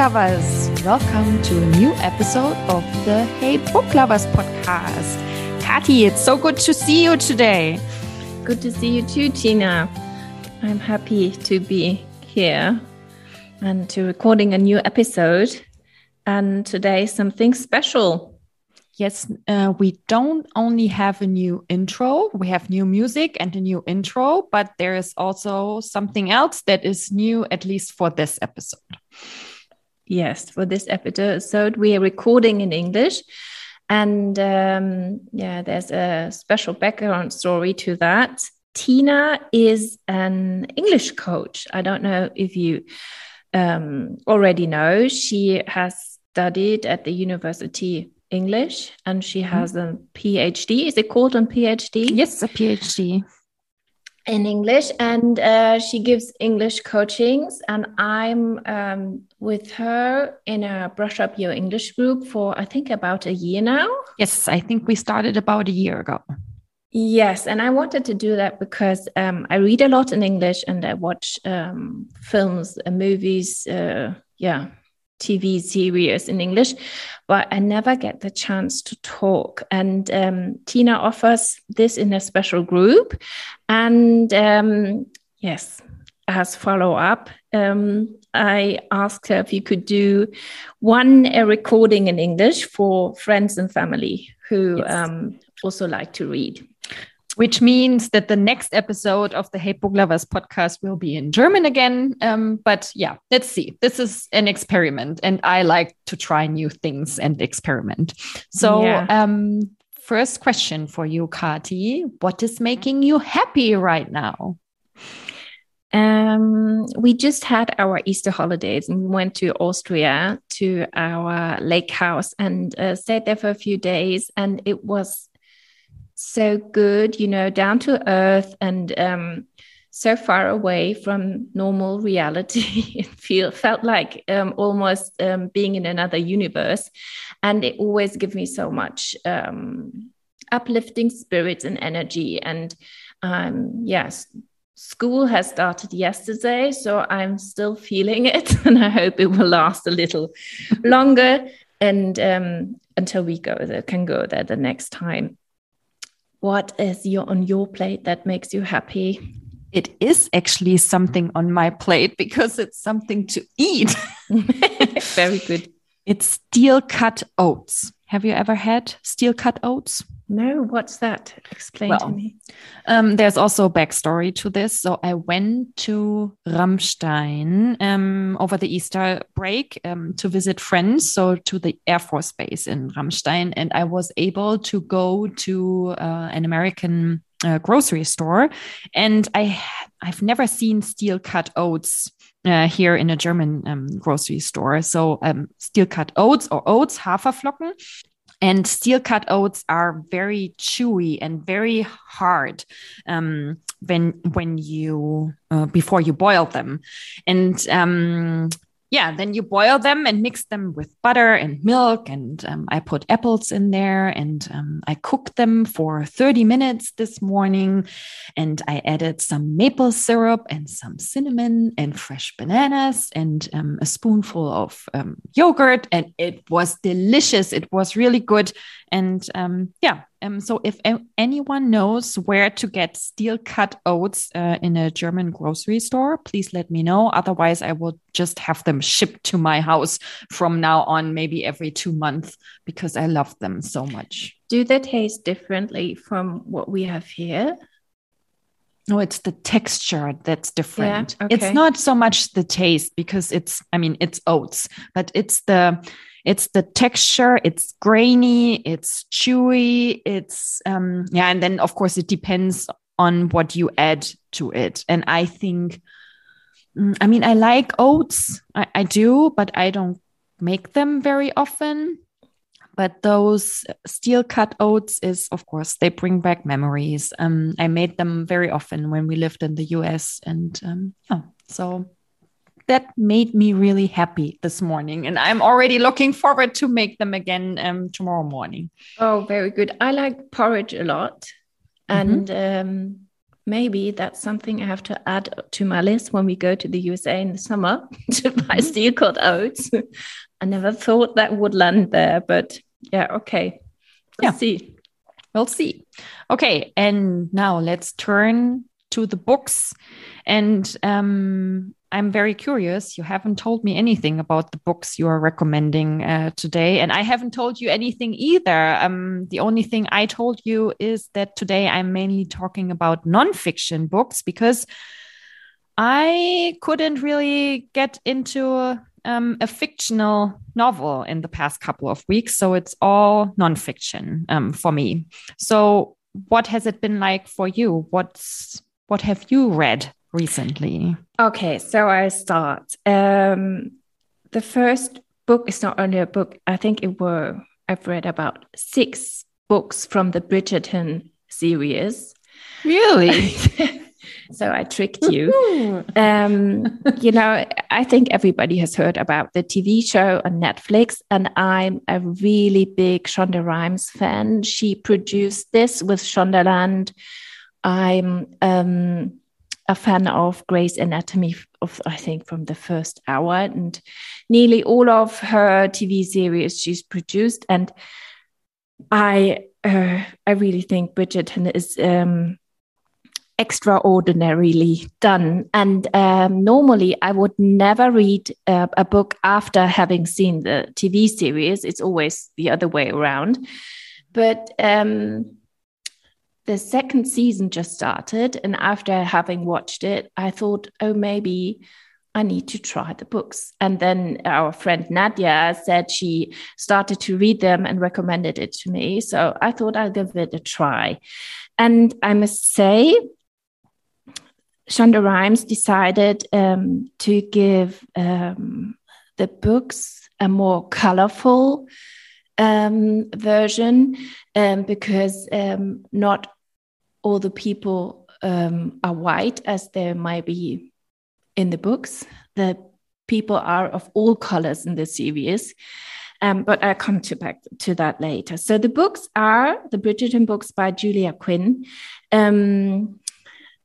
lovers! Welcome to a new episode of the Hey Book Lovers podcast. Kati, it's so good to see you today. Good to see you too, Tina. I'm happy to be here and to recording a new episode. And today, something special. Yes, uh, we don't only have a new intro, we have new music and a new intro, but there is also something else that is new, at least for this episode. Yes, for this episode, we are recording in English. And um, yeah, there's a special background story to that. Tina is an English coach. I don't know if you um, already know. She has studied at the University English and she mm-hmm. has a PhD. Is it called a PhD? Yes, a PhD in English, and uh, she gives English coachings. And I'm um, with her in a Brush Up Your English group for I think about a year now. Yes, I think we started about a year ago. Yes, and I wanted to do that because um, I read a lot in English and I watch um, films and movies. Uh, yeah, TV series in English, but I never get the chance to talk. And um, Tina offers this in a special group. And um, yes, as follow up, um, I asked her if you could do one a recording in English for friends and family who yes. Um, also like to read which means that the next episode of the Hey Book Lovers podcast will be in German again. Um, but yeah, let's see. This is an experiment, and I like to try new things and experiment. So, yeah. um, first question for you, Kati What is making you happy right now? Um, we just had our Easter holidays and went to Austria to our lake house and uh, stayed there for a few days. And it was so good, you know, down to earth and um, so far away from normal reality. it feel, felt like um, almost um, being in another universe. And it always gives me so much um, uplifting spirits and energy. And um, yes, school has started yesterday, so I'm still feeling it. And I hope it will last a little longer and um, until we go there, can go there the next time what is your on your plate that makes you happy? It is actually something on my plate because it's something to eat. Very good. It's steel cut oats. Have you ever had steel cut oats? No, what's that? Explain well, to me. Um, there's also a backstory to this. So I went to Ramstein um, over the Easter break um, to visit friends, so to the Air Force Base in Ramstein, and I was able to go to uh, an American uh, grocery store, and I I've never seen steel cut oats uh, here in a German um, grocery store. So um, steel cut oats or oats, Haferflocken. And steel cut oats are very chewy and very hard um, when when you uh, before you boil them, and um, yeah, then you boil them and mix them with butter and milk. And um, I put apples in there and um, I cooked them for 30 minutes this morning. And I added some maple syrup and some cinnamon and fresh bananas and um, a spoonful of um, yogurt. And it was delicious. It was really good. And um, yeah, um, so if anyone knows where to get steel cut oats uh, in a German grocery store, please let me know. Otherwise, I will just have them shipped to my house from now on, maybe every two months, because I love them so much. Do they taste differently from what we have here? No, it's the texture that's different. Yeah, okay. It's not so much the taste because it's, I mean, it's oats, but it's the it's the texture it's grainy it's chewy it's um yeah and then of course it depends on what you add to it. And i think mm, i mean i like oats I, I do but i don't make them very often. But those steel cut oats is of course they bring back memories. Um i made them very often when we lived in the us and um yeah so that made me really happy this morning. And I'm already looking forward to make them again um, tomorrow morning. Oh, very good. I like porridge a lot. Mm-hmm. And um, maybe that's something I have to add to my list when we go to the USA in the summer to buy mm-hmm. steel cut oats. I never thought that would land there, but yeah, okay. We'll yeah. see. We'll see. Okay, and now let's turn to the books. And um, I'm very curious. You haven't told me anything about the books you are recommending uh, today, and I haven't told you anything either. Um, the only thing I told you is that today I'm mainly talking about nonfiction books because I couldn't really get into um, a fictional novel in the past couple of weeks, so it's all nonfiction um, for me. So, what has it been like for you? What's what have you read recently? Okay, so I start. Um, the first book is not only a book. I think it were I've read about six books from the Bridgerton series. Really? so I tricked you. um, you know, I think everybody has heard about the TV show on Netflix, and I'm a really big Shonda Rhimes fan. She produced this with Shondaland. I'm um, a fan of Grey's Anatomy of I think from the first hour and nearly all of her TV series she's produced and I uh, I really think Bridgerton is um, extraordinarily done and um, normally I would never read uh, a book after having seen the TV series. It's always the other way around. But um, the second season just started. And after having watched it, I thought, oh, maybe I need to try the books. And then our friend Nadia said she started to read them and recommended it to me. So I thought I'll give it a try. And I must say, Shonda Rhimes decided um, to give um, the books a more colorful um, version um, because um, not all the people um, are white as there might be in the books. The people are of all colors in the series. Um, but I'll come to back to that later. So the books are the Bridgerton books by Julia Quinn. Um,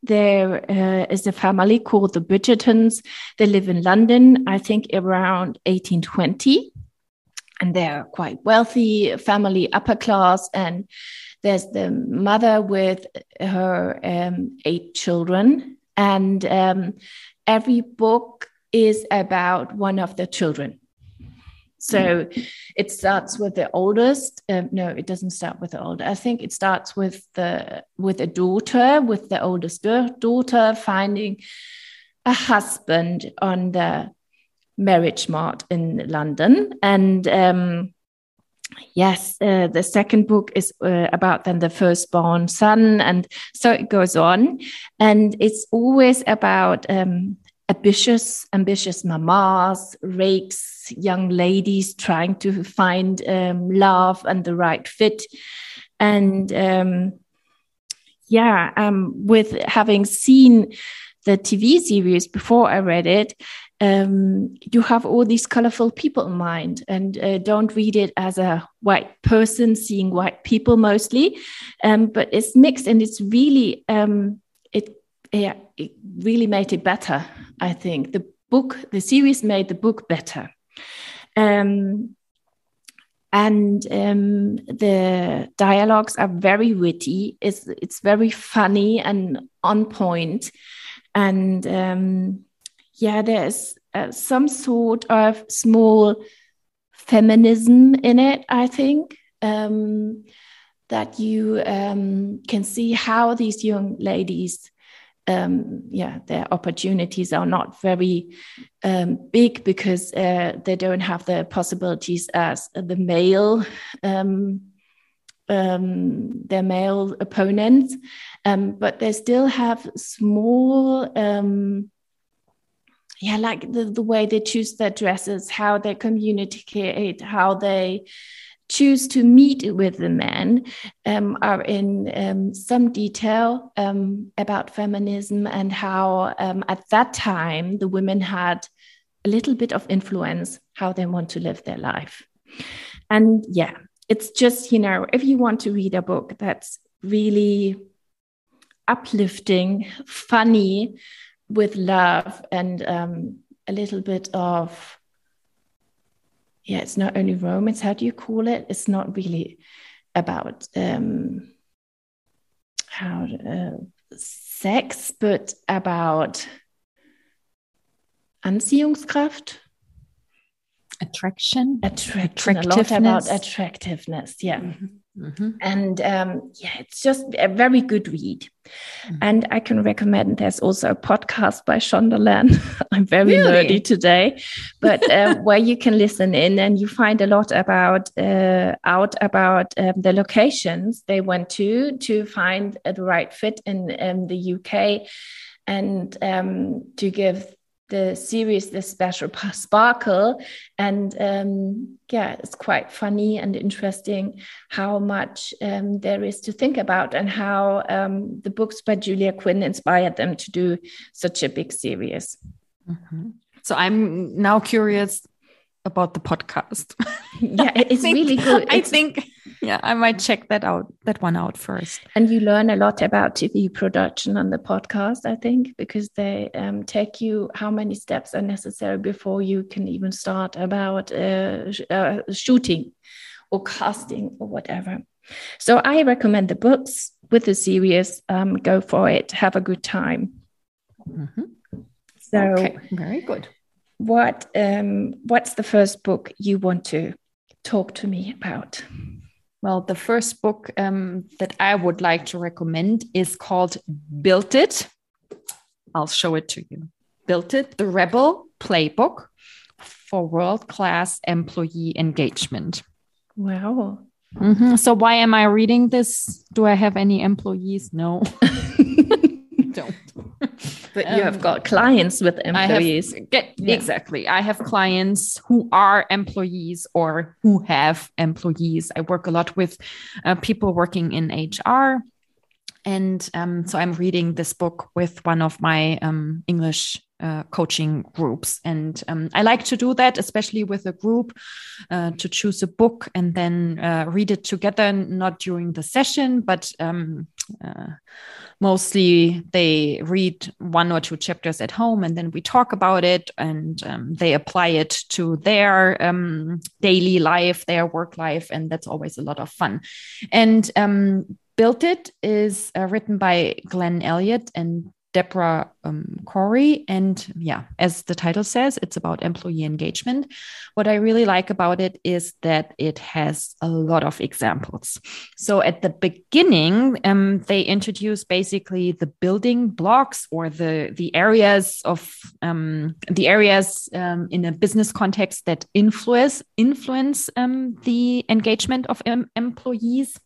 there uh, is a family called the Bridgertons. They live in London, I think around 1820. And they're quite wealthy family, upper class, and there's the mother with her um, eight children, and um, every book is about one of the children. So it starts with the oldest. Um, no, it doesn't start with the older. I think it starts with the with a daughter, with the oldest daughter finding a husband on the marriage mart in London, and um, yes, uh, the second book is uh, about then the firstborn son, and so it goes on, and it's always about um, ambitious, ambitious mamas, rakes, young ladies trying to find um, love and the right fit, and um, yeah, um, with having seen the TV series before I read it, um, you have all these colorful people in mind and uh, don't read it as a white person seeing white people mostly. Um, but it's mixed and it's really um, it, yeah, it really made it better i think. The book the series made the book better. Um, and um, the dialogues are very witty. It's it's very funny and on point. And um, yeah, there's uh, some sort of small feminism in it, I think. Um, that you um, can see how these young ladies, um, yeah, their opportunities are not very um, big because uh, they don't have the possibilities as the male, um, um, their male opponents, but they still have small yeah like the, the way they choose their dresses how they communicate how they choose to meet with the men um, are in um, some detail um, about feminism and how um, at that time the women had a little bit of influence how they want to live their life. And yeah it's just you know if you want to read a book that's really uplifting, funny, with love and um, a little bit of yeah, it's not only romance. How do you call it? It's not really about um, how uh, sex, but about Anziehungskraft. Attraction. Attraction. A lot about attractiveness. Yeah. Mm -hmm. Mm-hmm. And um, yeah, it's just a very good read. Mm-hmm. And I can recommend there's also a podcast by Shondaland. I'm very really? nerdy today, but uh, where you can listen in and you find a lot about uh, out about um, the locations they went to to find the right fit in, in the UK and um, to give the series the special sparkle and um, yeah it's quite funny and interesting how much um, there is to think about and how um, the books by julia quinn inspired them to do such a big series mm -hmm. so i'm now curious about the podcast. yeah, it's think, really good. I think, yeah, I might check that out, that one out first. And you learn a lot about TV production on the podcast, I think, because they um, take you how many steps are necessary before you can even start about uh, uh, shooting or casting or whatever. So I recommend the books with the series. Um, go for it. Have a good time. Mm -hmm. So okay. very good what um, what's the first book you want to talk to me about? Well, the first book um, that I would like to recommend is called Build It. I'll show it to you. Build It, the Rebel Playbook for World Class Employee Engagement. Wow. Mm -hmm. So, why am I reading this? Do I have any employees? No. Don't. But you have um, got clients with employees. I get, yeah. Exactly. I have clients who are employees or who have employees. I work a lot with uh, people working in HR. And um, so I'm reading this book with one of my um, English uh, coaching groups. And um, I like to do that, especially with a group, uh, to choose a book and then uh, read it together, not during the session, but um, uh, mostly they read one or two chapters at home and then we talk about it and um, they apply it to their um, daily life, their work life. And that's always a lot of fun. And um, Build It is uh, written by Glenn Elliott and Deborah um, Corey. And yeah, as the title says, it's about employee engagement. What I really like about it is that it has a lot of examples. So at the beginning, um, they introduce basically the building blocks or the the areas of um, the areas um, in a business context that influence influence um, the engagement of employees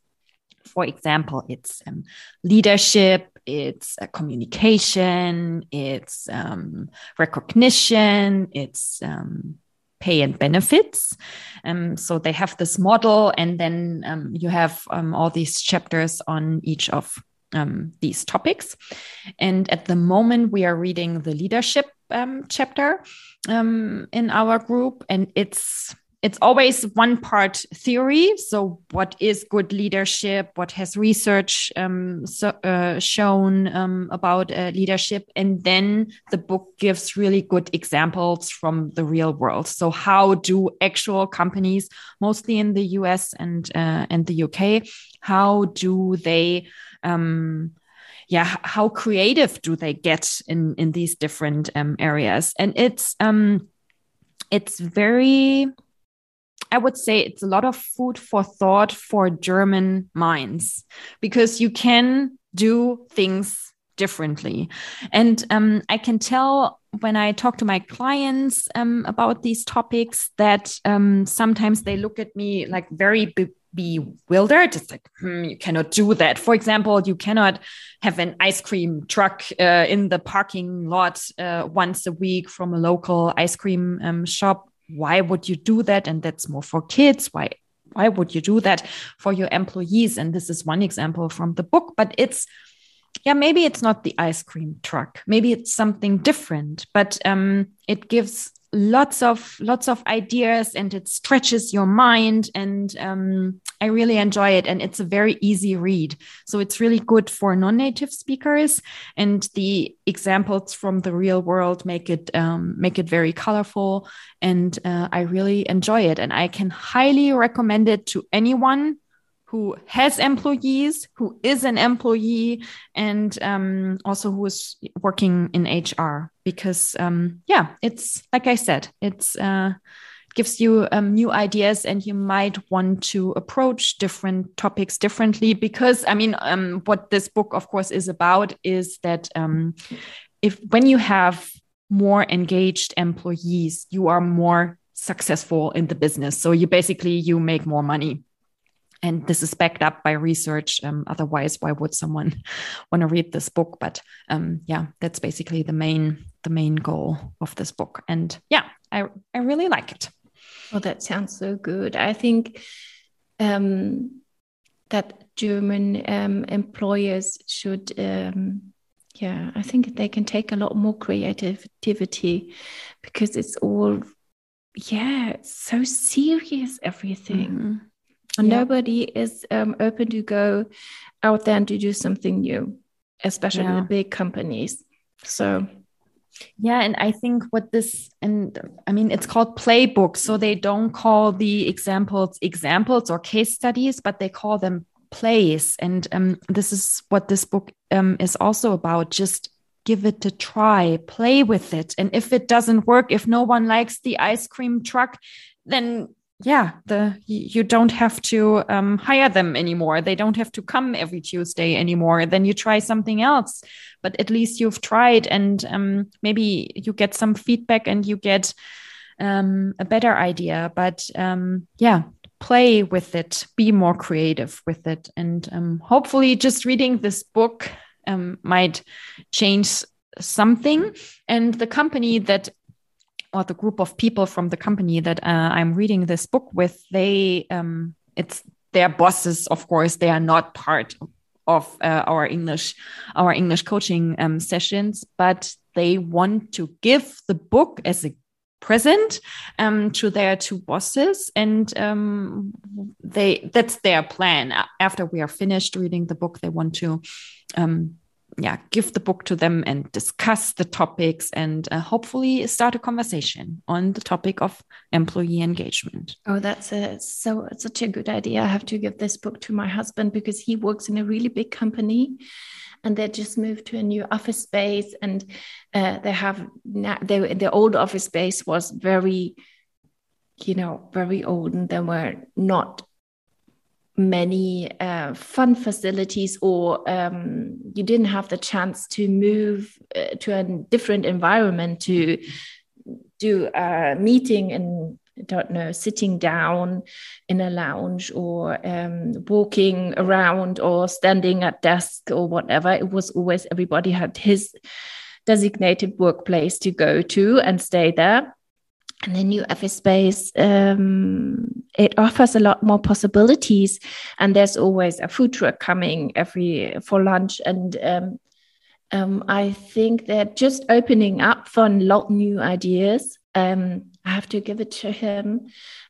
for example, it's um, leadership, it's uh, communication, it's um, recognition, it's um, pay and benefits. Um, so they have this model, and then um, you have um, all these chapters on each of um, these topics. And at the moment, we are reading the leadership chapter in our group, and it's it's always one part theory. So, what is good leadership? What has research um, so, uh, shown um, about uh, leadership? And then the book gives really good examples from the real world. So, how do actual companies, mostly in the US and uh, and the UK, how do they um, yeah how creative do they get in in these different um, areas and it's um it's very I would say it's a lot of food for thought for German minds because you can do things differently. And um, I can tell when I talk to my clients um, about these topics that um, sometimes they look at me like very be bewildered. It's like, hmm, you cannot do that. For example, you cannot have an ice cream truck uh, in the parking lot uh, once a week from a local ice cream um, shop why would you do that? And that's more for kids. Why why would you do that for your employees? And this is one example from the book but it's yeah maybe it's not the ice cream truck. Maybe it's something different but um, it gives lots of lots of ideas and it stretches your mind and um, i really enjoy it and it's a very easy read so it's really good for non-native speakers and the examples from the real world make it um, make it very colorful and uh, i really enjoy it and i can highly recommend it to anyone who has employees, who is an employee, and um, also who is working in HR. Because um, yeah, it's like I said, it's uh, gives you um, new ideas, and you might want to approach different topics differently. Because I mean, um, what this book, of course, is about is that um, if when you have more engaged employees, you are more successful in the business. So you basically you make more money and this is backed up by research um, otherwise why would someone want to read this book but um, yeah that's basically the main the main goal of this book and yeah i i really like it oh that sounds so good i think um, that german um, employers should um, yeah i think they can take a lot more creativity because it's all yeah it's so serious everything mm -hmm and yeah. nobody is um, open to go out there and to do something new, especially yeah. the big companies. So yeah, and I think what this and I mean it's called playbook, so they don't call the examples examples or case studies, but they call them plays. And um, this is what this book um, is also about. Just give it a try, play with it, and if it doesn't work, if no one likes the ice cream truck, then yeah the you don't have to um, hire them anymore. They don't have to come every tuesday anymore. Then you try something else. But at least you've tried and um, maybe you get some feedback and you get um, a better idea. But um, yeah play with it. Be more creative with it. And um, hopefully just reading this book um, might change something. And the company that or the group of people from the company that uh, I'm reading this book with, they um, it's their bosses, of course, they are not part of uh, our English our English coaching um, sessions, but they want to give the book as a present um, to their two bosses. And um, they that's their plan. After we are finished reading the book they want to um, yeah, give the book to them and discuss the topics and uh, hopefully start a conversation on the topic of employee engagement. Oh, that's a, so such a good idea. I have to give this book to my husband because he works in a really big company and they just moved to a new office space and uh, they have now they, the old office space was very you know very old and there were not many uh, fun facilities or um, you didn't have the chance to move uh, to a different environment to do a meeting and don't know, sitting down in a lounge or um, walking around or standing at desk or whatever. It was always everybody had his designated workplace to go to and stay there and the new office space um, it offers a lot more possibilities. And there's always a food truck coming every for lunch. And um, um, i think they're just opening up for a lot new ideas. Um, i have to give it to him.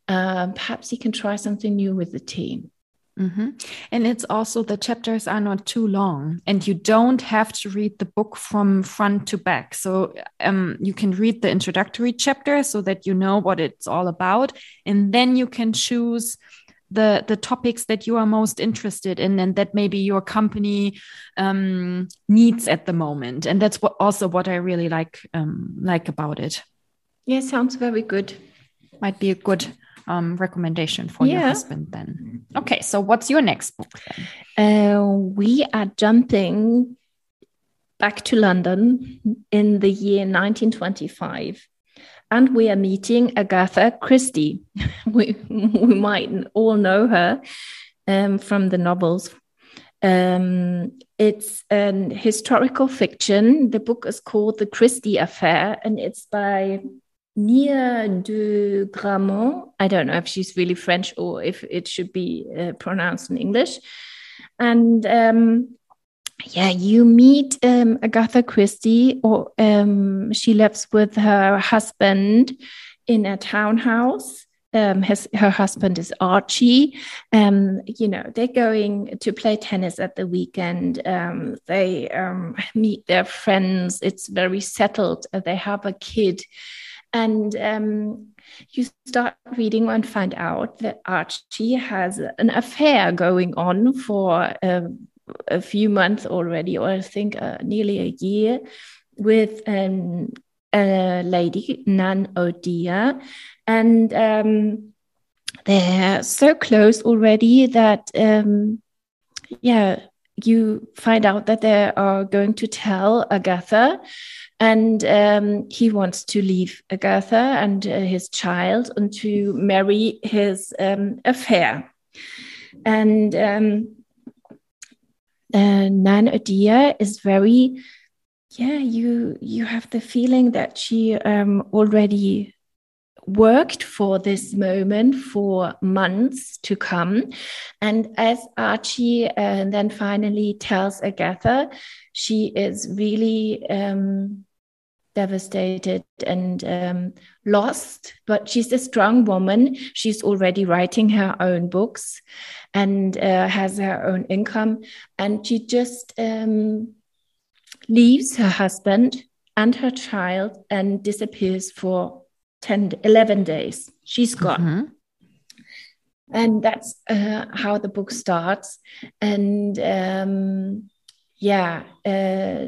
Um, perhaps he can try something new with the team Mm-hmm. And it's also the chapters are not too long, and you don't have to read the book from front to back. So um, you can read the introductory chapter so that you know what it's all about, and then you can choose the the topics that you are most interested in and that maybe your company um, needs at the moment. And that's what also what I really like um, like about it. Yeah, sounds very good. Might be a good um, recommendation for yeah. your husband then. Okay, so what's your next book then? Uh, we are jumping back to London in the year 1925. And we are meeting Agatha Christie. we, we might all know her um, from the novels. Um, it's an historical fiction. The book is called The Christie Affair, and it's by Nia de Gramont. I don't know if she's really French or if it should be uh, pronounced in English. And um, yeah, you meet um, Agatha Christie, or um, she lives with her husband in a townhouse. Um, his, her husband is Archie. Um, you know, they're going to play tennis at the weekend. Um, they um, meet their friends. It's very settled. They have a kid. And um, you start reading and find out that Archie has an affair going on for um, a few months already, or I think uh, nearly a year, with um, a lady, Nan O'Dea. And um, they're so close already that, um, yeah, you find out that they are going to tell Agatha. And um, he wants to leave Agatha and uh, his child and to marry his um, affair. And um, uh, Nan O'Dea is very, yeah, you you have the feeling that she um, already worked for this moment for months to come. And as Archie uh, then finally tells Agatha, she is really um, devastated and um, lost, but she's a strong woman. She's already writing her own books and uh, has her own income. And she just um, leaves her husband and her child and disappears for 10, 11 days. She's gone. Mm-hmm. And that's uh, how the book starts. And um, yeah, uh,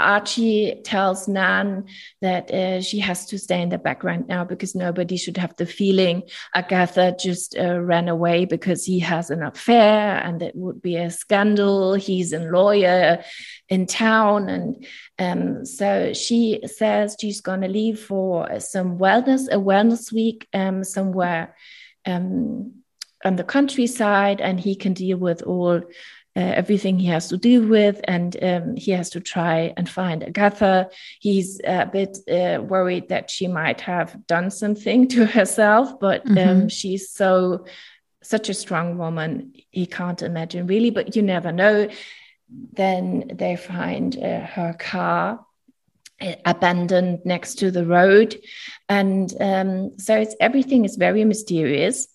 Archie tells Nan that uh, she has to stay in the background now because nobody should have the feeling Agatha just uh, ran away because he has an affair and it would be a scandal. He's a lawyer in town. And um, so she says she's going to leave for some wellness, a wellness week um, somewhere um, on the countryside, and he can deal with all uh, everything he has to deal with, and um, he has to try and find Agatha. He's a bit uh, worried that she might have done something to herself, but um, mm-hmm. she's so such a strong woman. He can't imagine really, but you never know. Then they find uh, her car uh, abandoned next to the road, and um, so it's everything is very mysterious,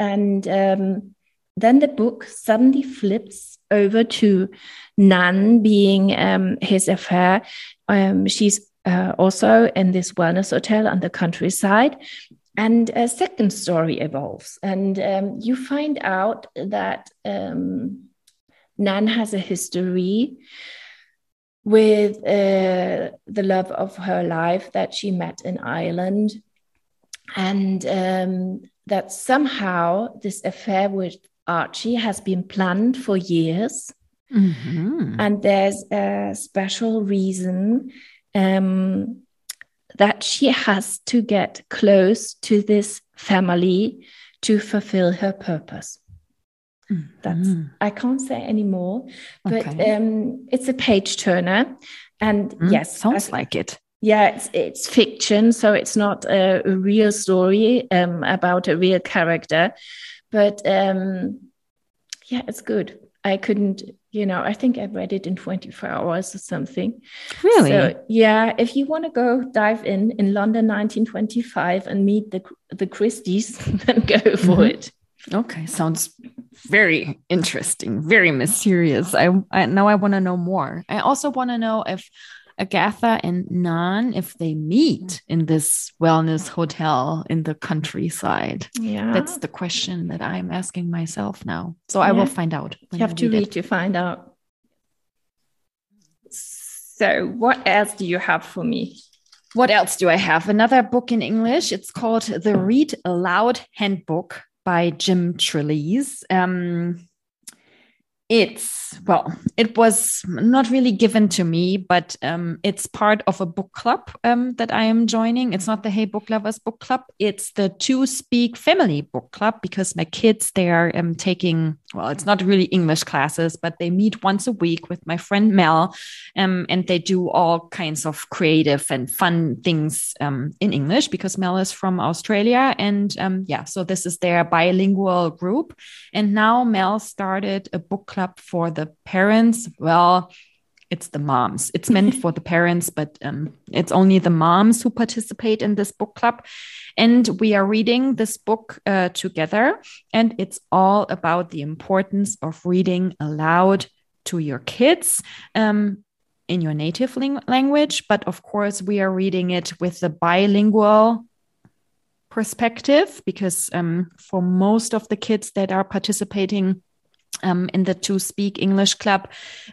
and. Um, then the book suddenly flips over to Nan being um, his affair. Um, she's uh, also in this wellness hotel on the countryside. And a second story evolves, and um, you find out that um, Nan has a history with uh, the love of her life that she met in Ireland, and um, that somehow this affair with Archie has been planned for years. Mm-hmm. And there's a special reason um, that she has to get close to this family to fulfill her purpose. Mm-hmm. That's I can't say anymore, but okay. um, it's a page turner, and mm, yes, sounds I, like it. Yeah, it's it's fiction, so it's not a, a real story um, about a real character, but um, yeah, it's good. I couldn't, you know, I think I read it in 24 hours or something. Really? So, yeah, if you want to go dive in in London 1925 and meet the the Christies, then go for mm-hmm. it. Okay, sounds very interesting, very mysterious. I, I now I want to know more. I also want to know if Agatha and Nan if they meet in this wellness hotel in the countryside? Yeah. That's the question that I'm asking myself now. So yeah. I will find out. You have to read it. to find out. So, what else do you have for me? What else do I have? Another book in English. It's called The Read Aloud Handbook by Jim Trelease. Um, it's well it was not really given to me but um, it's part of a book club um, that i am joining. It's not the hey book lovers book club. It's the two speak family book club because my kids they are um, taking well it's not really english classes but they meet once a week with my friend mel um, and they do all kinds of creative and fun things um, in english because mel is from australia and um, yeah so this is their bilingual group. And now mel started a book club club for the parents. Well, it's the moms. It's meant for the parents, but um, it's only the moms who participate in this book club. And we are reading this book uh, together, and it's all about the importance of reading aloud to your kids. Um, in your native language, but of course, we are reading it with the bilingual perspective because um, for most of the kids that are participating um, in the to speak English club.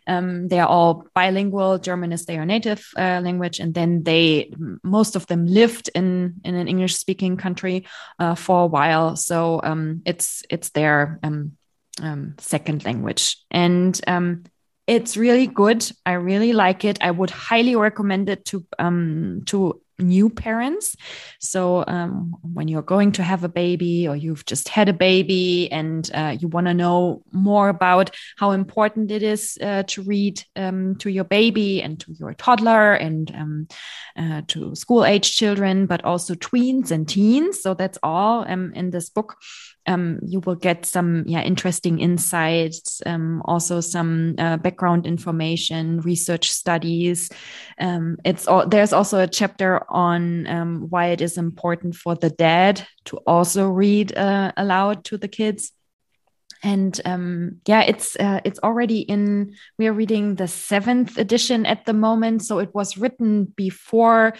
Um, they are all bilingual. German is their native uh, language, and then they most of them lived in in an English speaking country uh, for a while. So um, it's it's their um, um, second language, and um, it's really good. I really like it. I would highly recommend it to to new parents. So, um, when you're going to have a baby or you've just had a baby and uh, you want to know more about how important it is uh, to read um, to your baby and to your toddler and um, uh, to school age children, but also tweens and teens. So, that's all um, in this book um, you will get some yeah interesting insights, um, also some uh, background information, research studies. Um, it's all, there's also a chapter on um, why it is important for the dad to also read uh, aloud to the kids and um, yeah it's uh, it's already in we are reading the seventh edition at the moment so it was written before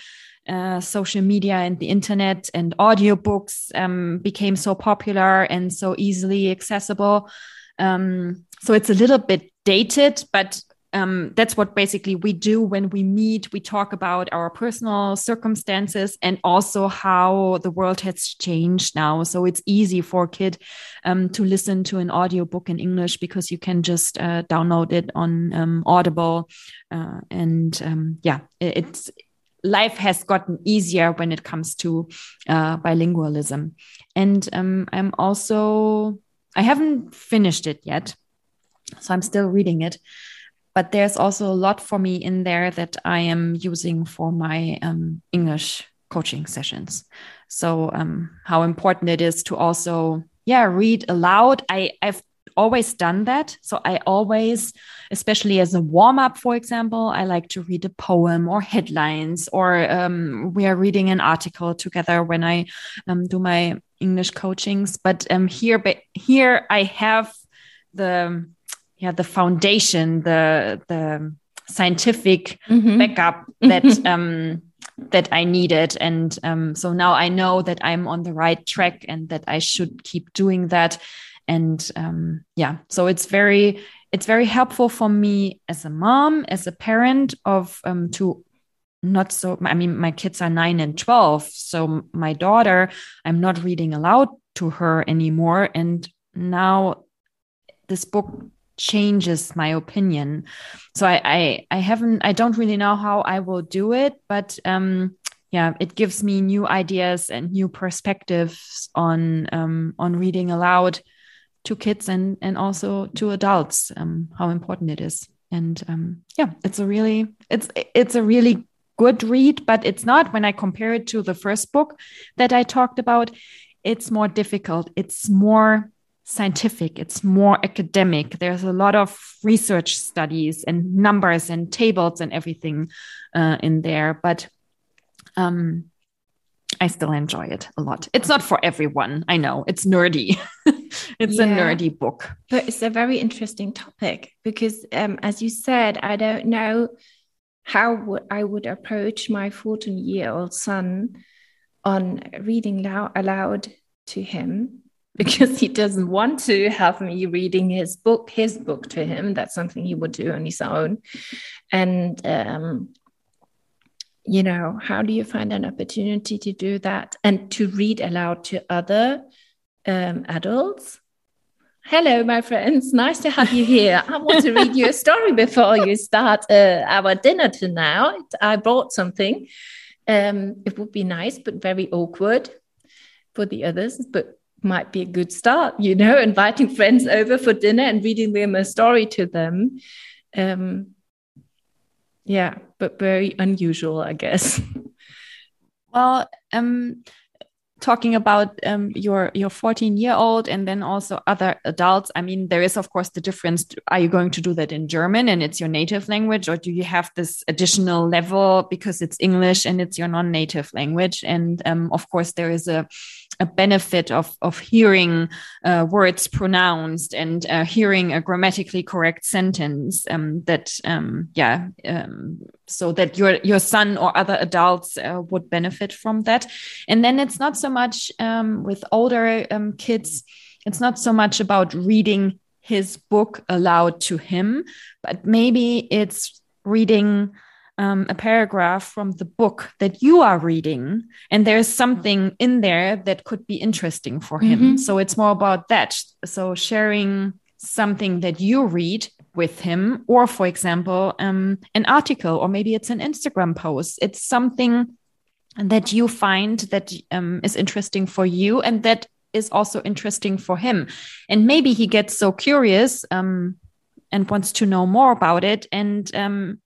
uh, social media and the internet and audiobooks um, became so popular and so easily accessible. Um, so it's a little bit dated, but um, that's what basically we do when we meet. We talk about our personal circumstances and also how the world has changed now. So it's easy for a kid um, to listen to an audiobook in English because you can just uh, download it on um, Audible. Uh, and um, yeah, it's life has gotten easier when it comes to uh, bilingualism. And um, I'm also, I haven't finished it yet. So I'm still reading it. But there's also a lot for me in there that I am using for my um, English coaching sessions. So, um, how important it is to also, yeah, read aloud. I, I've always done that. So I always, especially as a warm up, for example, I like to read a poem or headlines, or um, we are reading an article together when I um, do my English coachings. But um, here, but here I have the yeah the foundation, the the scientific mm -hmm. backup that. um, that I needed. And um, so now I know that I'm on the right track and that I should keep doing that and um, yeah so it's very it's very helpful for me as a mom as a parent of um, to not so i mean my kids are 9 and 12 so my daughter i'm not reading aloud to her anymore and now this book changes my opinion. So i i, I haven't i don't really know how i will do it but um yeah it gives me new ideas and new perspectives on um on reading aloud to kids and and also to adults um, how important it is. And um, yeah it's a really it's it's a really good read but it's not when i compare it to the first book that i talked about it's more difficult. It's more scientific it's more academic there's a lot of research studies and numbers and tables and everything uh, in there but um, I still enjoy it a lot. It's not for everyone. I know it's nerdy. it's yeah, a nerdy book. But it's a very interesting topic because, um, as you said, I don't know how would I would approach my 14 year old son on reading loud, aloud to him because he doesn't want to have me reading his book, his book to him. That's something he would do on his own. And um, you know how do you find an opportunity to do that and to read aloud to other um, adults? Hello my friends. Nice to have you here. I want to read you a story before you start uh, our dinner tonight i brought something. Um, it would be nice but very awkward for the others but might be a good start you know inviting friends over for dinner and reading them a story to them. Um, yeah but very unusual i guess. Well um talking about um, your your 14 year old and then also other adults i mean there is of course the difference. Are you going to do that in german and it's your native language or do you have this additional level because it's english and it's your non-native language? And um, of course there is a a benefit of of hearing uh, words pronounced and uh, hearing a grammatically correct sentence um, that um, yeah um, so that your your son or other adults uh, would benefit from that. And then it's not so much um, with older um, kids it's not so much about reading his book aloud to him but maybe it's reading um, a paragraph from the book that you are reading, and there's something in there that could be interesting for him. Mm -hmm. So it's more about that. So sharing something that you read with him, or for example, um, an article, or maybe it's an Instagram post. It's something that you find that um, is interesting for you and that is also interesting for him. And maybe he gets so curious um, and wants to know more about it. And um,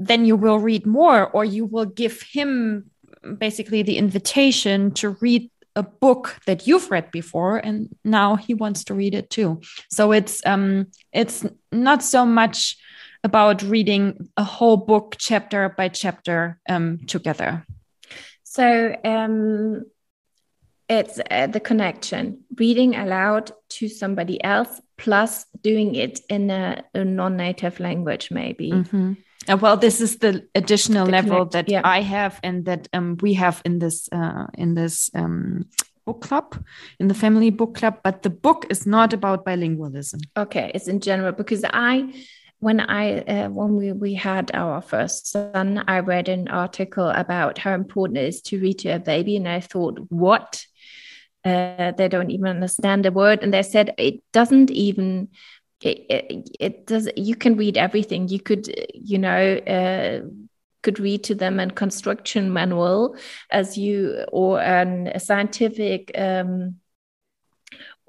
then you will read more or you will give him basically the invitation to read a book that you've read before and now he wants to read it too. So it's um it's not so much about reading a whole book chapter by chapter um together. So um it's uh, the connection reading aloud to somebody else plus doing it in a, a non-native language maybe. Mm -hmm. Uh, well, this is the additional the level connect, that yeah. I have and that um, we have in this uh, in this um, book club, in the family book club. But the book is not about bilingualism. Okay, it's in general because I, when I uh, when we we had our first son, I read an article about how important it is to read to a baby, and I thought, what? Uh, they don't even understand the word, and they said it doesn't even it, it, does you can read everything. You could you know uh, could read to them a construction manual as you or an, a scientific um,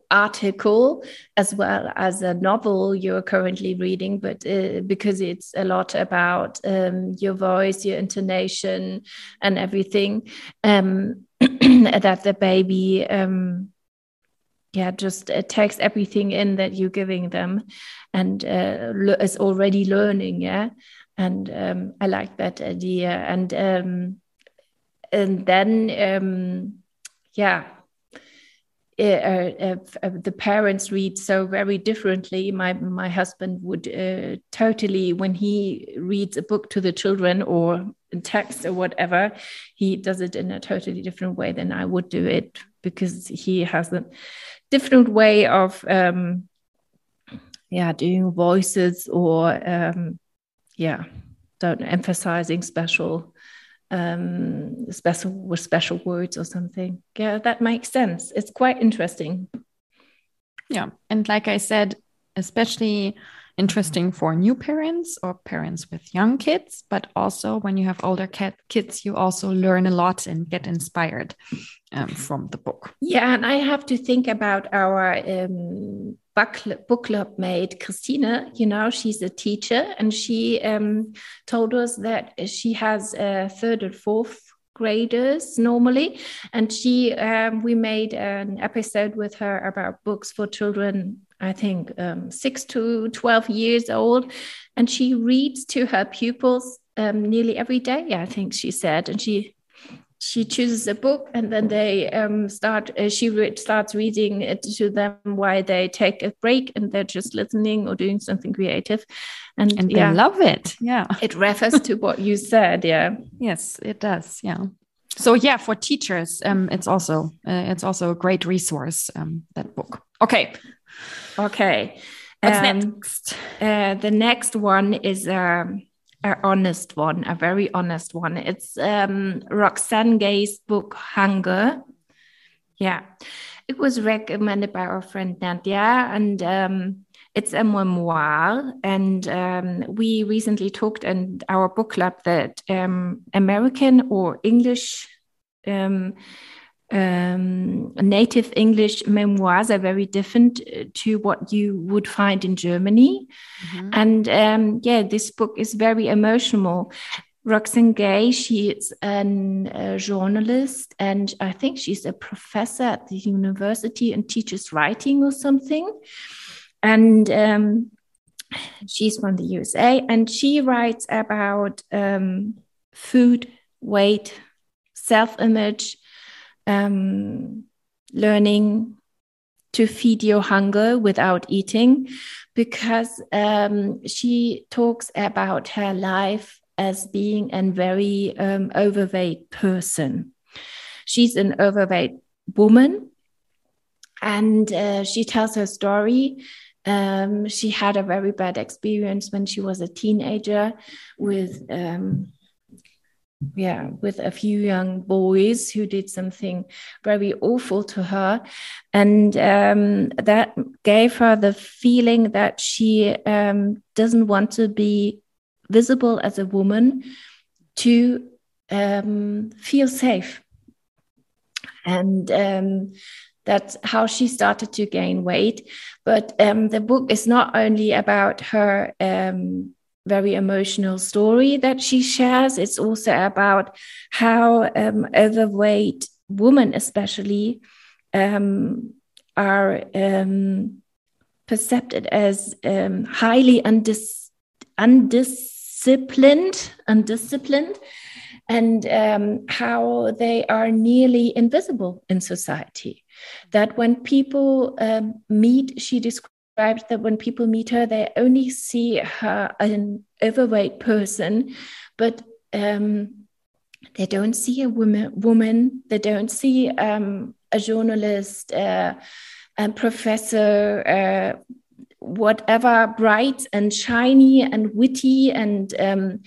article as well as a novel you're currently reading but uh, because it's a lot about um, your voice your intonation and everything um, that the baby um, yeah just uh, takes everything in that you're giving them and uh, is already learning yeah and um, i like that idea and um, and then um, yeah uh, uh, uh, the parents read so very differently. My my husband would uh, totally, when he reads a book to the children or text or whatever, he does it in a totally different way than I would do it because he has a different way of um, yeah doing voices or um, yeah don't emphasizing special um, special with special words or something. Yeah that makes sense. It's quite interesting. Yeah and like i said especially interesting for new parents or parents with young kids but also when you have older kids you also learn a lot and get inspired um, from the book. Yeah, and I have to think about our um, book club mate, Christina. You know, she's a teacher, and she um, told us that she has a third and fourth graders normally and she um, we made an episode with her about books for children i think um, 6 to 12 years old and she reads to her pupils um, nearly every day i think she said and she she chooses a book and then they um, start uh, she re- starts reading it to them while they take a break and they're just listening or doing something creative. And, and yeah, they love it. Yeah. It refers to what you said yeah. Yes it does yeah. So yeah for teachers um, it's also uh, it's also a great resource um, that book. Okay. Okay. What's um, next? uh, the next one is um, an honest one, a very honest one. It's um, Roxane Gay's book, Hunger. Yeah, it was recommended by our friend Nadia, and um, it's a memoir. And um, we recently talked in our book club that um, American or English um, native English memoirs are very different uh, to what you would find in Germany. Mm-hmm. And um, yeah, this book is very emotional. Roxane Gay, she is a journalist and I think she's a professor at the university and teaches writing or something. And um, she's from the USA and she writes about um, food, weight, self image, um, learning to feed your hunger without eating because um, she talks about her life as being a very um, overweight person. She's an overweight woman and uh, she tells her story. Um, she had a very bad experience when she was a teenager with um, yeah with a few young boys who did something very awful to her. And um, that gave her the feeling that she um, doesn't want to be visible as a woman to um, feel safe. And um, that's how she started to gain weight. But um, the book is not only about her um, very emotional story that she shares. It's also about how um, overweight women, especially, um, are um, perceived as um, highly undis undisciplined, undisciplined, and um, how they are nearly invisible in society. That when people um, meet, she describes described that when people meet her, they only see her an overweight person, but um, they don't see a woman. Woman, they don't see um, a journalist, uh, a professor, uh, whatever bright and shiny and witty and um,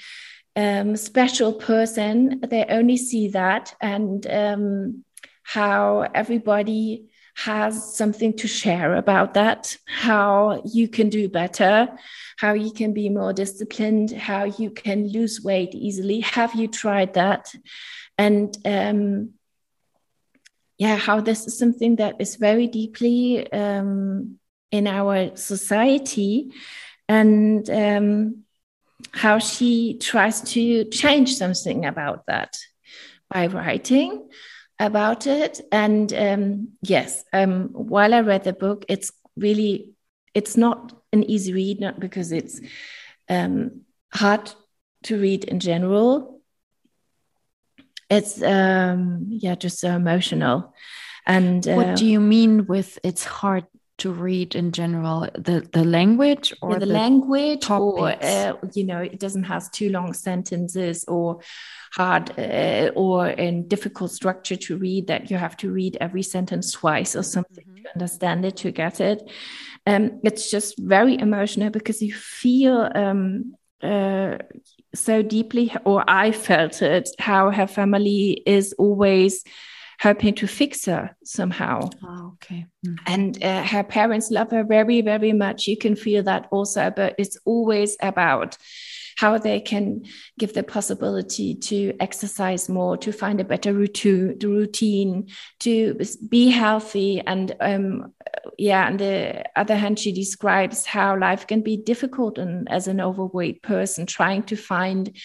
um, special person. They only see that and um, how everybody has something to share about that, how you can do better, how you can be more disciplined, how you can lose weight easily. Have you tried that? And um, yeah, how this is something that is very deeply um, in our society, and um, how she tries to change something about that by writing about it. And um, yes, um, while I read the book, it's really it's not an easy read, not because it's um, hard to read in general. It's um, yeah, just so emotional. And uh, what do you mean with it's hard to read in general the the language or yeah, the, the, language topics. or uh, you know it doesn't have too long sentences or hard uh, or in difficult structure to read that you have to read every sentence twice or something mm -hmm. to understand it to get it um, it's just very emotional because you feel um, uh, so deeply or i felt it how her family is always helping to fix her somehow. Oh, okay. Mm. And uh, her parents love her very, very much. You can feel that also, but it's always about how they can give the possibility to exercise more, to find a better routine, to be healthy. And um, yeah, on the other hand, she describes how life can be difficult and as an overweight person trying to find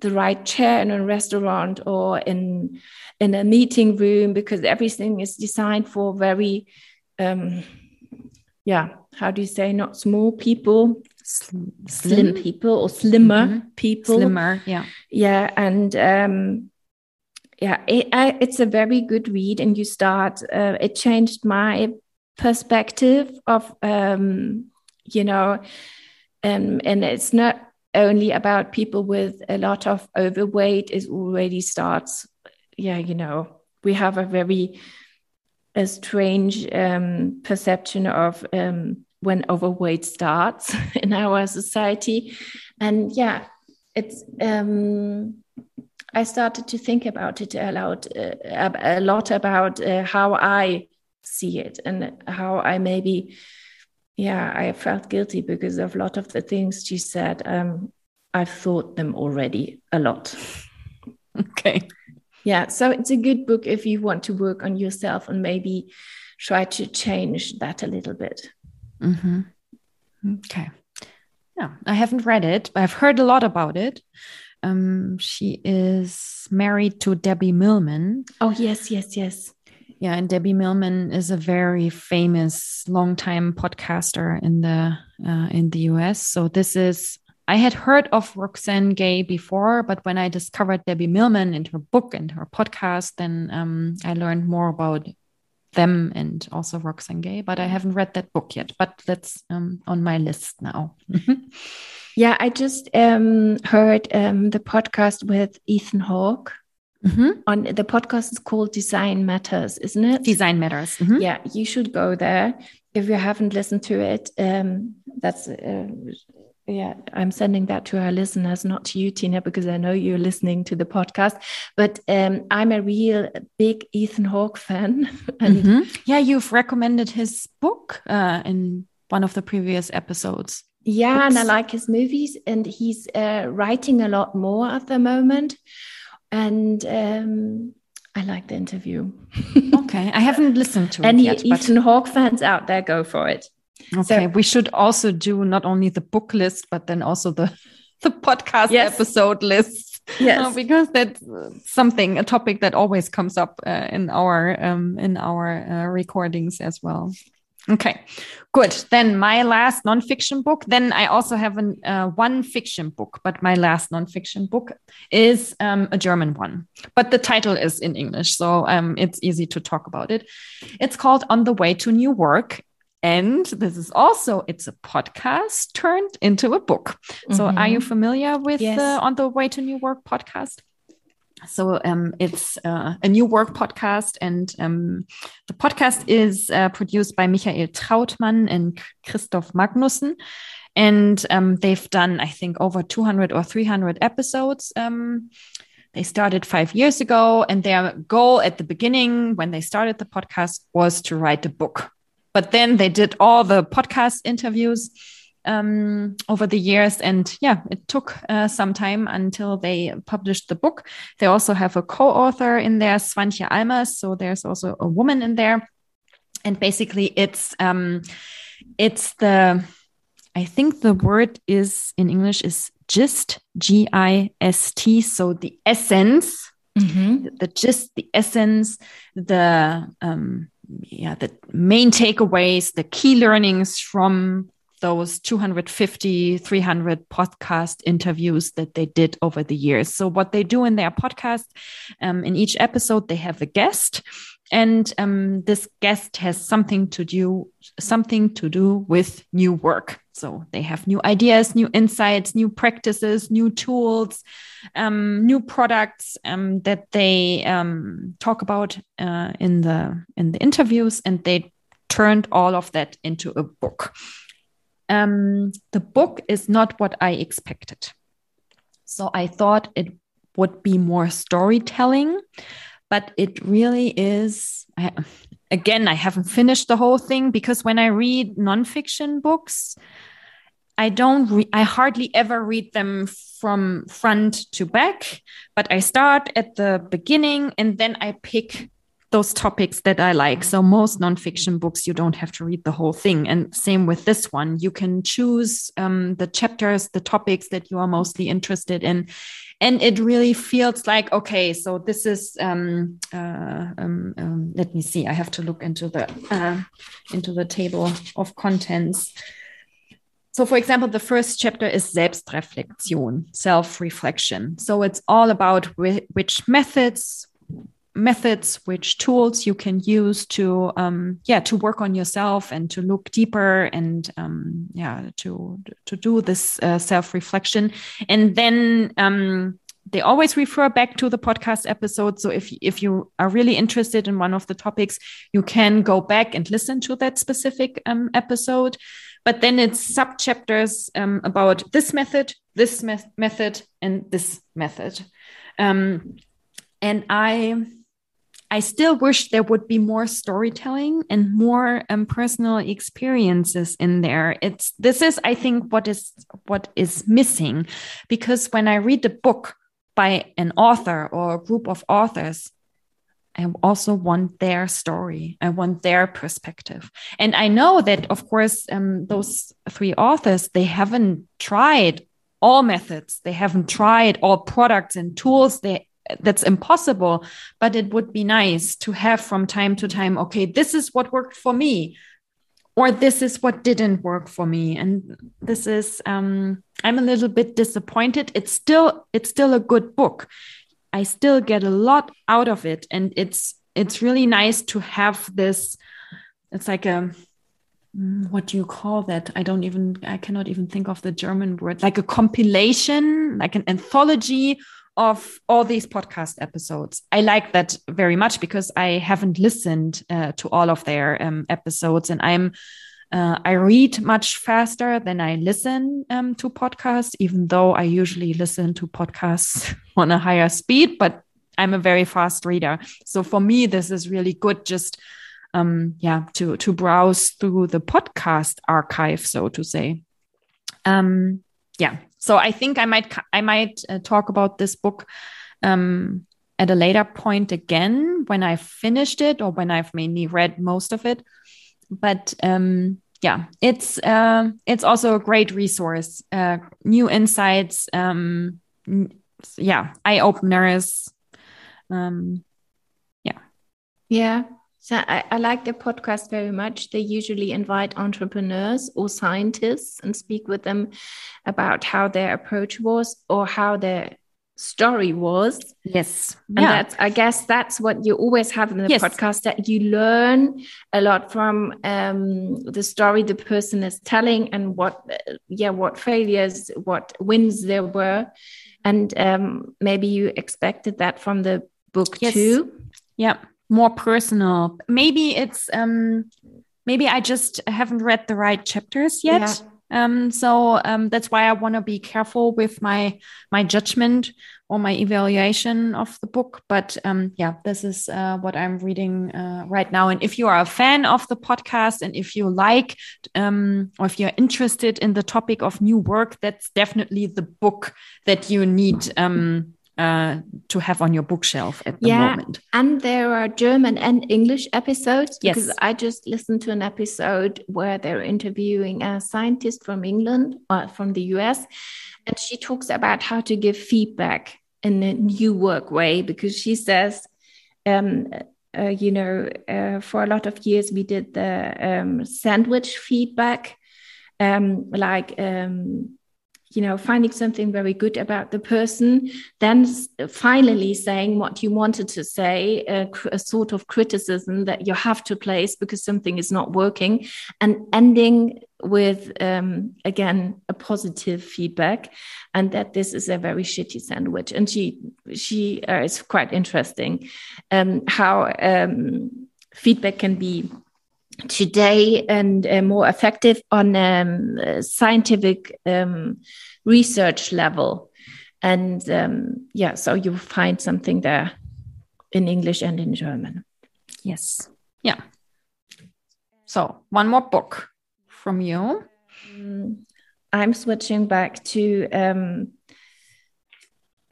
the right chair in a restaurant or in in a meeting room because everything is designed for very um, yeah how do you say not small people slim, slim people or slimmer mm -hmm. people slimmer yeah yeah and um, yeah it, I, it's a very good read and you start uh, it changed my perspective of um, you know um, and it's not only about people with a lot of overweight it already starts yeah you know we have a very a strange um, perception of um, when overweight starts in our society and yeah it's um, i started to think about it a lot, uh, a lot about uh, how i see it and how i maybe yeah, I felt guilty because of a lot of the things she said. Um, I've thought them already a lot. Okay. Yeah, so it's a good book if you want to work on yourself and maybe try to change that a little bit. Mm-hmm. Okay. Yeah, I haven't read it, but I've heard a lot about it. Um, she is married to Debbie Millman. Oh yes, yes, yes. Yeah, and Debbie Millman is a very famous, longtime podcaster in the uh, in the US. So this is I had heard of Roxane Gay before, but when I discovered Debbie Millman and her book and her podcast, then um, I learned more about them and also Roxane Gay. But I haven't read that book yet. But that's um, on my list now. yeah, I just um, heard um, the podcast with Ethan Hawke. Mm-hmm. On the podcast is called Design Matters, isn't it? Design Matters. Mm-hmm. Yeah, you should go there if you haven't listened to it. Um, that's uh, yeah, I'm sending that to our listeners, not to you, Tina, because I know you're listening to the podcast. But um, I'm a real big Ethan Hawke fan. and mm-hmm. yeah, you've recommended his book uh, in one of the previous episodes. Yeah, Oops. and I like his movies, and he's uh, writing a lot more at the moment and um, I like the interview. okay, I haven't listened to Any it yet. Ethan. Hawke fans out there, go for it. Okay, so, we should also do not only the book list, but then also the the podcast yes. episode list. Yes, uh, because that's something a topic that always comes up uh, in our um, in our uh, recordings as well. Okay, good. Then my last nonfiction book. Then I also have an, uh, one fiction book, but my last nonfiction book is um, a German one. But the title is in English, so um, it's easy to talk about it. It's called On the Way to New Work, and this is also it's a podcast turned into a book. Mm -hmm. So, are you mm-hmm. familiar with yes. the On the Way to New Work podcast? so um, it's uh, a new work podcast and um, the podcast is uh, produced by michael trautmann and christoph magnussen and um, they've done i think over 200 or 300 episodes um, they started five years ago and their goal at the beginning when they started the podcast was to write a book but then they did all the podcast interviews um, over the years. And yeah, it took uh, some time until they published the book. They also have a co author in there, Swantje Allmers. So there's also a woman in there. And basically, it's um, it's the I think the word is in English is gist, G I S T. So the essence, mm-hmm. the, the gist, the essence, the um, yeah, the main takeaways, the key learnings from those 250, 300 podcast interviews that they did over the years. So, what they do in their podcast, um, in each episode, they have a guest, and um, this guest has something to do something to do with new work. So they have new ideas, new insights, new practices, new tools, um, new products um, that they um, talk about uh, in the in the interviews, and they turned all of that into a book um, the book is not what I expected. So I thought it would be more storytelling, but it really is. I, again, I haven't finished the whole thing because when I read nonfiction books, I don't I hardly ever read them from front to back, but I start at the beginning and then I pick those topics that I like. So most nonfiction books, you don't have to read the whole thing. And same with this one, you can choose um, the chapters, the topics that you are mostly interested in. And it really feels like, okay, so this is, um, uh, um, um let me see, I have to look into the, uh, into the table of contents. So, for example, the first chapter is Selbstreflexion, self reflection. So, it's all about which methods, methods which tools you can use to um, yeah to work on yourself and to look deeper and um, yeah to to do this uh, self reflection and then um, they always refer back to the podcast episode. So if if you are really interested in one of the topics you can go back and listen to that specific um, episode. But then it's sub chapters um, about this method this me method and this method. Um, and i I still wish there would be more storytelling and more um, personal experiences in there. It's this is, I think, what is what is missing, because when I read a book by an author or a group of authors, I also want their story. I want their perspective. And I know that, of course, um, those three authors they haven't tried all methods. They haven't tried all products and tools. They that's impossible, but it would be nice to have from time to time, okay, this is what worked for me, or this is what didn't work for me. And this is um I'm a little bit disappointed. It's still it's still a good book. I still get a lot out of it. And it's it's really nice to have this, it's like a Mm, what do you call that? I don't even, I cannot even think of the German word, like a compilation, like an anthology of all these podcast episodes. I like that very much because I haven't listened uh, to all of their um, episodes and I'm, uh, I read much faster than I listen um, to podcasts, even though I usually listen to podcasts on a higher speed, but I'm a very fast reader. So for me, this is really good just um, yeah, to to browse through the podcast archive, so to say. Um, yeah, so I think I might I might uh, talk about this book um, at a later point again when I've finished it or when I've mainly read most of it. But um, yeah, it's uh, it's also a great resource. Uh, new insights, um, yeah, eye openers. Um, yeah, yeah, so I, I, like the podcast very much. They usually invite entrepreneurs or scientists and speak with them about how their approach was or how their story was. Yes. And yeah. that's I guess that's what you always have in the yes. podcast that you learn a lot from um, the story the person is telling and what yeah, what failures, what wins there were. And um, maybe you expected that from the book yes. too. Yeah more personal. Maybe it's um maybe I just haven't read the right chapters yet. Yeah. Um, so um, that's why I want to be careful with my my judgment or my evaluation of the book. But um, yeah, this is uh, what I'm reading uh, right now. And if you are a fan of the podcast and if you like um, or if you're interested in the topic of new work, that's definitely the book that you need um, uh, to have on your bookshelf at the yeah, moment. And there are German and English episodes yes. because I just listened to an episode where they're interviewing a scientist from England or from the US, and she talks about how to give feedback in a new work way because she says, um, uh, you know, uh, for a lot of years we did the um, sandwich feedback, um, like um, you know finding something very good about the person then finally saying what you wanted to say a, a, sort of criticism that you have to place because something is not working and ending with um, again a positive feedback and that this is a very shitty sandwich. And she she uh, is quite interesting um, how um, feedback can be today and uh, more effective on um, scientific um, research level. And um, yeah, so you find something there in English and in German. Yes. Yeah. So, one more book from you. Um, I'm switching back to um,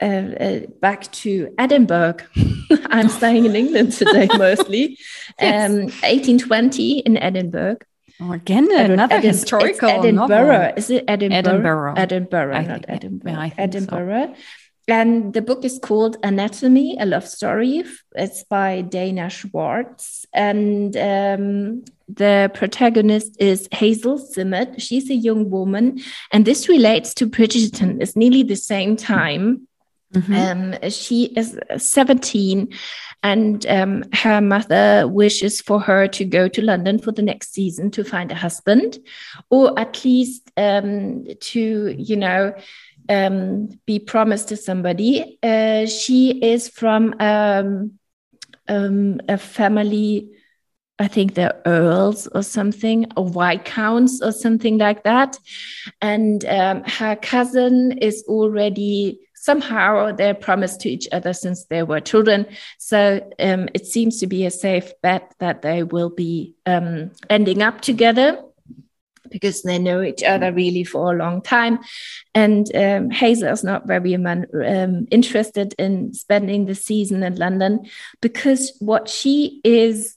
uh, uh, back to Edinburgh. I'm staying in England today mostly. yes. um, 1820 in Edinburgh. Oh, again, another Edin historical Edinburgh. Novel. Is it Edinburgh? Edinburgh. Edinburgh, I not think, Edinburgh. Yeah, Edinburgh. So. And the book is called Anatomy, a Love Story. It's by Dana Schwartz. And um, the protagonist is Hazel Sinnett. She's a young woman. And this relates to Bridgerton. It's nearly the same time. Mm-hmm. Um, she is 17 and um, her mother wishes for her to go to London for the next season to find a husband or at least um, to, you know, um, be promised to somebody. Uh, she is from um, um, a family. I think they're earls or something, or viscounts or something like that. And her cousin is already somehow they're promised to each other since they were children. So um, it seems to be a safe bet that they will be um, ending up together because they know each other really for a long time. And um, Hazel is not very um, interested in spending the season in London because what she is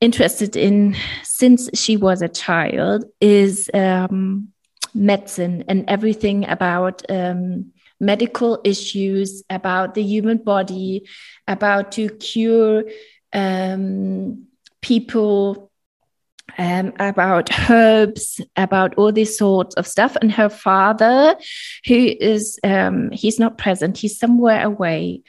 interested in since she was a child is um, medicine and everything about um, medical issues, about the human body, about to cure um, people um, about herbs, about all these sorts of stuff. And her father, who is, um, he's not present, he's somewhere away.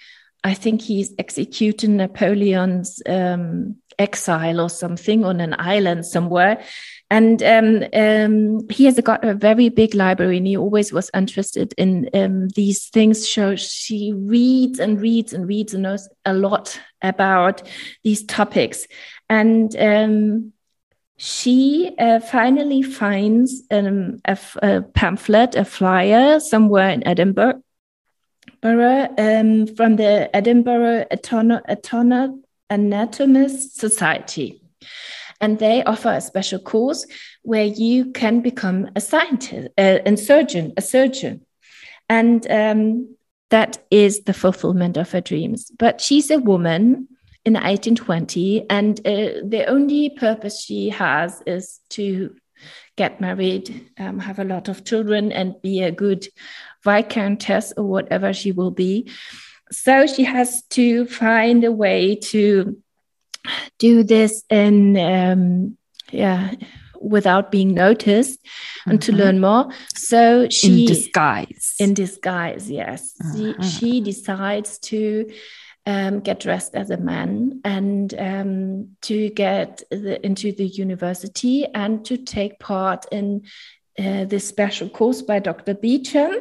I think he's executing Napoleon's um, exile or something on an island somewhere. And um, um, he has got a very big library, and he always was interested in um, these things. So she reads and reads and reads and knows a lot about these topics. And um, she uh, finally finds um, a, pamphlet, a flyer somewhere in Edinburgh, um, from the Edinburgh Autono Anatomist Society. And they offer a special course where you can become a scientist, uh, a surgeon, a surgeon. And um, that is the fulfillment of her dreams. But she's a woman in 1820, and uh, the only purpose she has is to get married, um, have a lot of children, and be a good viscountess or whatever she will be. So she has to find a way to do this in, um, yeah, without being noticed and mm -hmm. to mm-hmm. learn more. So she in disguise. In disguise, yes. Uh -huh. she, uh-huh. she decides to um, get dressed as a man and um, to get the, into the university and to take part in uh, this special course by Dr. Beecham.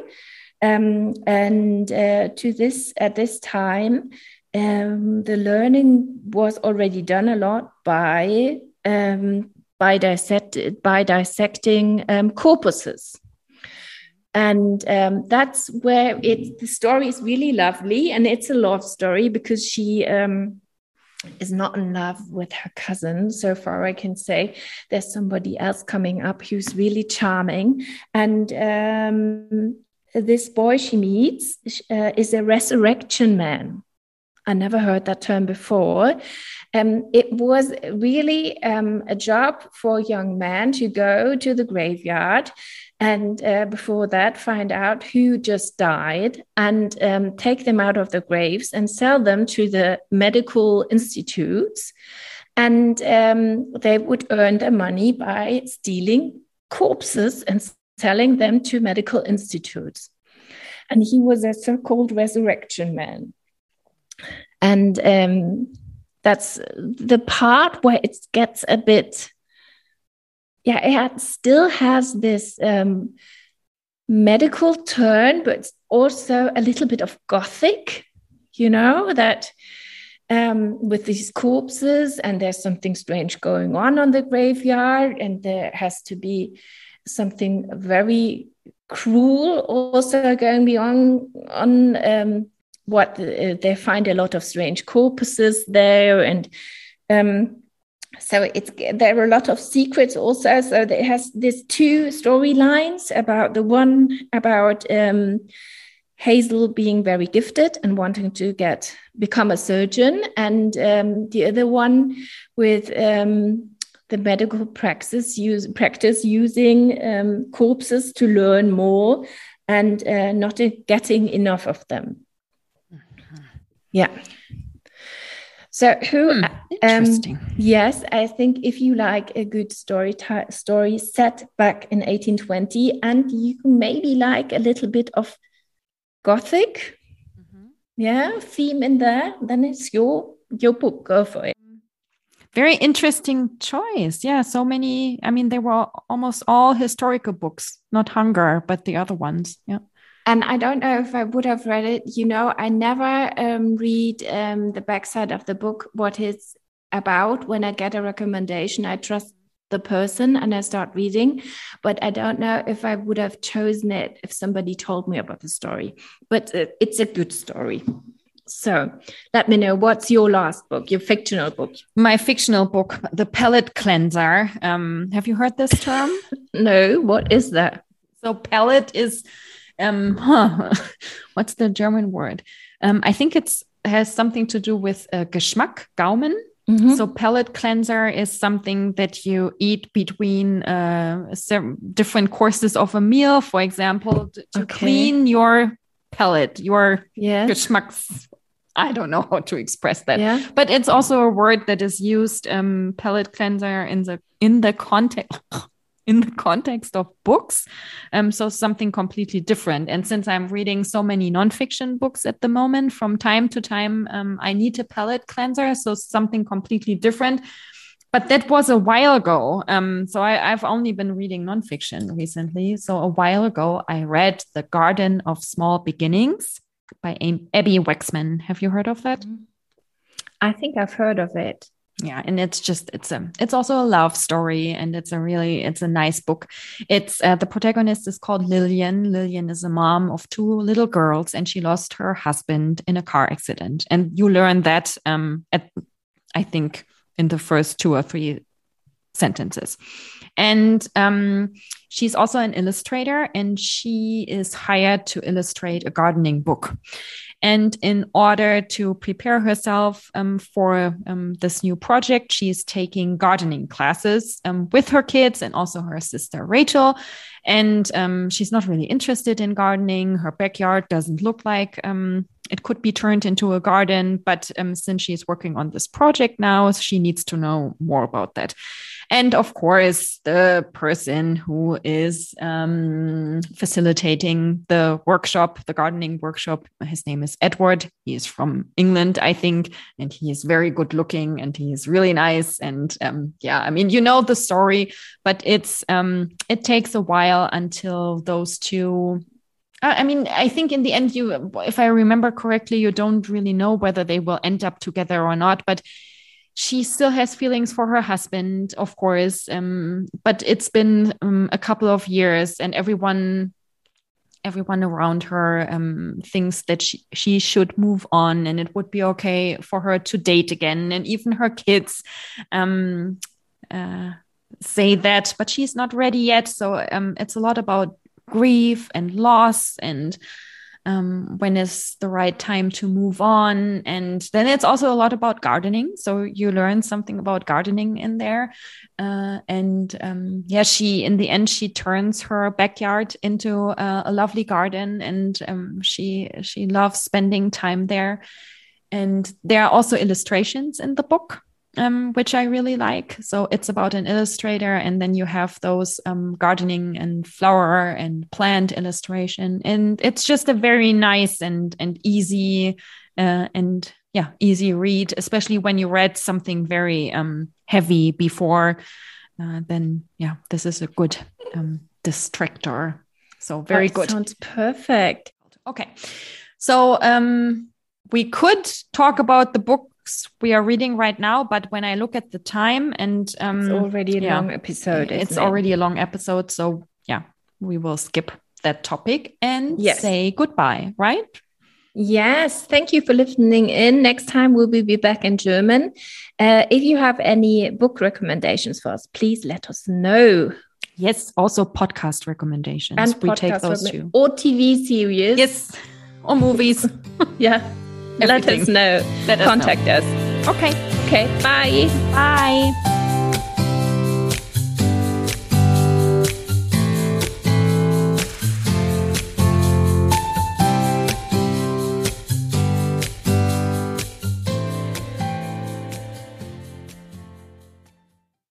Um, and uh, to this at this time, um, the learning was already done a lot by um, by, dissect, by dissecting um, corpuses. And um, that's where it the story is really lovely and it's a love story because she um, is not in love with her cousin so far i can say. There's somebody else coming up who's really charming. And um, this boy she meets uh, is a resurrection man I never heard that term before. Um, it was really um, a job for young men to go to the graveyard and uh, before that find out who just died and um, take them out of the graves and sell them to the medical institutes. And um, they would earn their money by stealing corpses and selling them to medical institutes. And he was a so-called resurrection man and um, that's the part where it gets a bit yeah it still has this um, medical turn but also a little bit of gothic you know that um, with these corpses and there's something strange going on on the graveyard and there has to be something very cruel also going beyond on um, what uh, they find a lot of strange corpuses there and um, so it's there are a lot of secrets also. So there has these two storylines about the one about um, hazel being very gifted and wanting to get become a surgeon and um, the other one with um, the medical practice use practice using um, corpses to learn more and uh, not getting enough of them yeah. So who? Hmm, interesting. Um, yes, I think if you like a good story story set back in 1820, and you maybe like a little bit of gothic, mm-hmm. yeah, theme in there, then it's your your book. Go for it. Very interesting choice. Yeah, so many. I mean, they were almost all historical books, not Hunger, but the other ones. Yeah and I don't know if I would have read it. You know, I never um, read um, the backside of the book, what it's about. When I get a recommendation, I trust the person and I start reading. But I don't know if I would have chosen it if somebody told me about the story. But uh, it's a good story. So let me know what's your last book, your fictional book? My fictional book, The Palate Cleanser. Um, have you heard this term? no. What is that? So, palate is um, huh, what's the German word? Um, I think it's has something to do with uh, Geschmack, Gaumen. Mm-hmm. So palate cleanser is something that you eat between uh, different courses of a meal. For example, to okay. clean your palate, your yes. Geschmacks. I don't know how to express that, yeah. but it's also a word that is used um, pellet cleanser in the in the context in the context of books. Um, so something completely different. And since I'm reading so many nonfiction books at the moment, from time to time, um, I need a palate cleanser. So something completely different. But that was a while ago. Um, so I, have only been reading nonfiction recently. So a while ago, I read The Garden of Small Beginnings by Abbi Waxman. Have you heard of that? I think I've heard of it yeah and it's just it's a it's also a love story and it's a really it's a nice book. It's uh, the protagonist is called lillian. Lillian is a mom of two little girls and she lost her husband in a car accident. And you learn that um at i think in the first two or three sentences and um, she's also an illustrator and she is hired to illustrate a gardening book and in order to prepare herself um, for um, this new project, she's taking gardening classes um, with her kids and also her sister Rachel. And um, she's not really interested in gardening. Her backyard doesn't look like um, it could be turned into a garden. But um, since she's working on this project now, she needs to know more about that. And of course, the person who is um, facilitating the workshop, the gardening workshop, his name is Edward. He is from England, I think, and he is very good looking and he is really nice. And um, yeah, I mean, you know the story, but it's um, it takes a while until those two I mean, I think in the end, you, if I remember correctly, you don't really know whether they will end up together or not. But she still has feelings for her husband, of course. Um, but it's been um, a couple of years, and everyone, everyone around her um, thinks that she, she should move on, and it would be okay for her to date again, and even her kids. Um, uh, say that, but she's not ready yet. So um, it's a lot about grief and loss and um, when is the right time to move on. And then it's also a lot about gardening. So you learn something about gardening in there. Uh, and um, yeah she in the end she turns her backyard into a, a lovely garden. And um, she she loves spending time there. And there are also illustrations in the book um, which I really like. So it's about an illustrator, and then you have those um, gardening and flower and plant illustration, and it's just a very nice and and easy uh, and yeah easy read, especially when you read something very um, heavy before. Uh, then yeah, this is a good um, distractor. So very that good. Sounds perfect. Okay, so um, we could talk about the book we are reading right now, but when I look at the time and um, it's already a yeah, long episode. It's already a long episode, so yeah, we will skip that topic and yes. say goodbye, right? Yes, thank you for listening in. Next time we'll be back in German. Uh, if you have any book recommendations for us, please let us know. Yes, also podcast recommendations. And we take those too. Or TV series. Yes, or movies. yeah. Let us know. Let us Contact know. us. Okay. Okay. Bye. Bye.